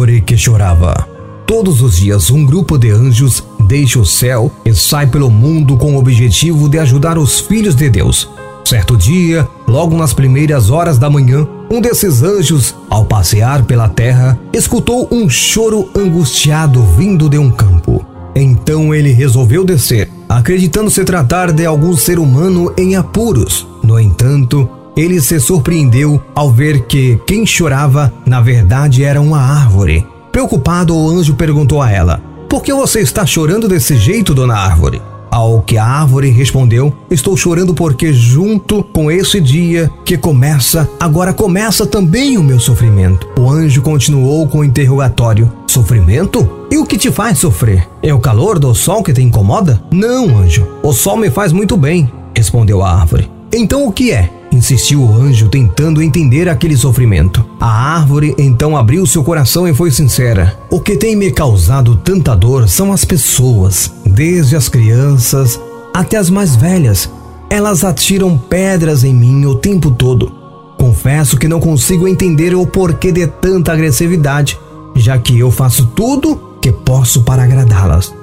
árvore que chorava. Todos os dias, um grupo de anjos deixa o céu e sai pelo mundo com o objetivo de ajudar os filhos de Deus. Certo dia, logo nas primeiras horas da manhã, um desses anjos, ao passear pela terra, escutou um choro angustiado vindo de um campo. Então ele resolveu descer, acreditando se tratar de algum ser humano em apuros. No entanto, ele se surpreendeu ao ver que quem chorava, na verdade, era uma árvore. Preocupado, o anjo perguntou a ela: Por que você está chorando desse jeito, dona árvore? Ao que a árvore respondeu: Estou chorando porque, junto com esse dia que começa, agora começa também o meu sofrimento. O anjo continuou com o interrogatório: Sofrimento? E o que te faz sofrer? É o calor do sol que te incomoda? Não, anjo. O sol me faz muito bem, respondeu a árvore. Então o que é? Insistiu o anjo, tentando entender aquele sofrimento. A árvore então abriu seu coração e foi sincera. O que tem me causado tanta dor são as pessoas, desde as crianças até as mais velhas. Elas atiram pedras em mim o tempo todo. Confesso que não consigo entender o porquê de tanta agressividade, já que eu faço tudo que posso para agradá-las.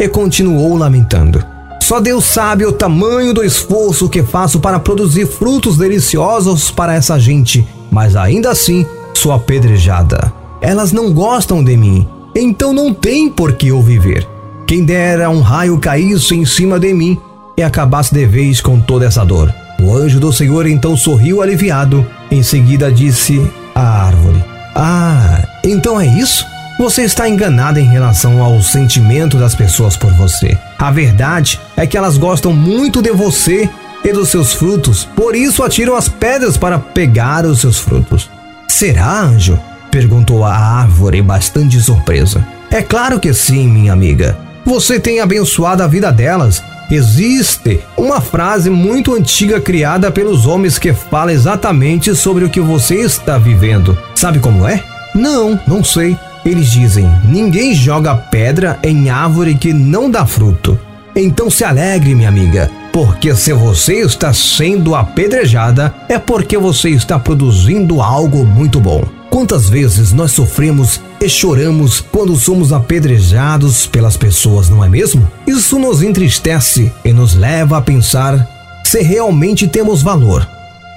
E continuou lamentando. Só Deus sabe o tamanho do esforço que faço para produzir frutos deliciosos para essa gente, mas ainda assim sou apedrejada. Elas não gostam de mim, então não tem por que eu viver. Quem dera um raio caísse em cima de mim e acabasse de vez com toda essa dor. O anjo do Senhor então sorriu aliviado. Em seguida disse à árvore: Ah, então é isso? Você está enganada em relação ao sentimento das pessoas por você. A verdade é que elas gostam muito de você e dos seus frutos, por isso atiram as pedras para pegar os seus frutos. Será, anjo? perguntou a árvore, bastante surpresa. É claro que sim, minha amiga. Você tem abençoado a vida delas. Existe uma frase muito antiga criada pelos homens que fala exatamente sobre o que você está vivendo. Sabe como é? Não, não sei. Eles dizem: ninguém joga pedra em árvore que não dá fruto. Então se alegre, minha amiga, porque se você está sendo apedrejada, é porque você está produzindo algo muito bom. Quantas vezes nós sofremos e choramos quando somos apedrejados pelas pessoas, não é mesmo? Isso nos entristece e nos leva a pensar se realmente temos valor.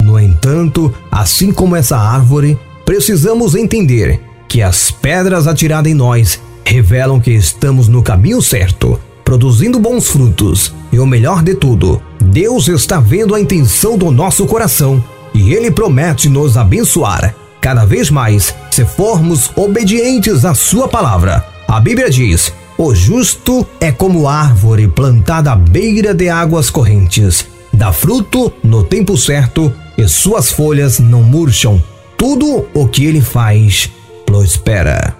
No entanto, assim como essa árvore, precisamos entender que as pedras atiradas em nós revelam que estamos no caminho certo, produzindo bons frutos. E o melhor de tudo, Deus está vendo a intenção do nosso coração e Ele promete nos abençoar cada vez mais se formos obedientes à Sua palavra. A Bíblia diz: O justo é como árvore plantada à beira de águas correntes, dá fruto no tempo certo e suas folhas não murcham. Tudo o que ele faz prospera.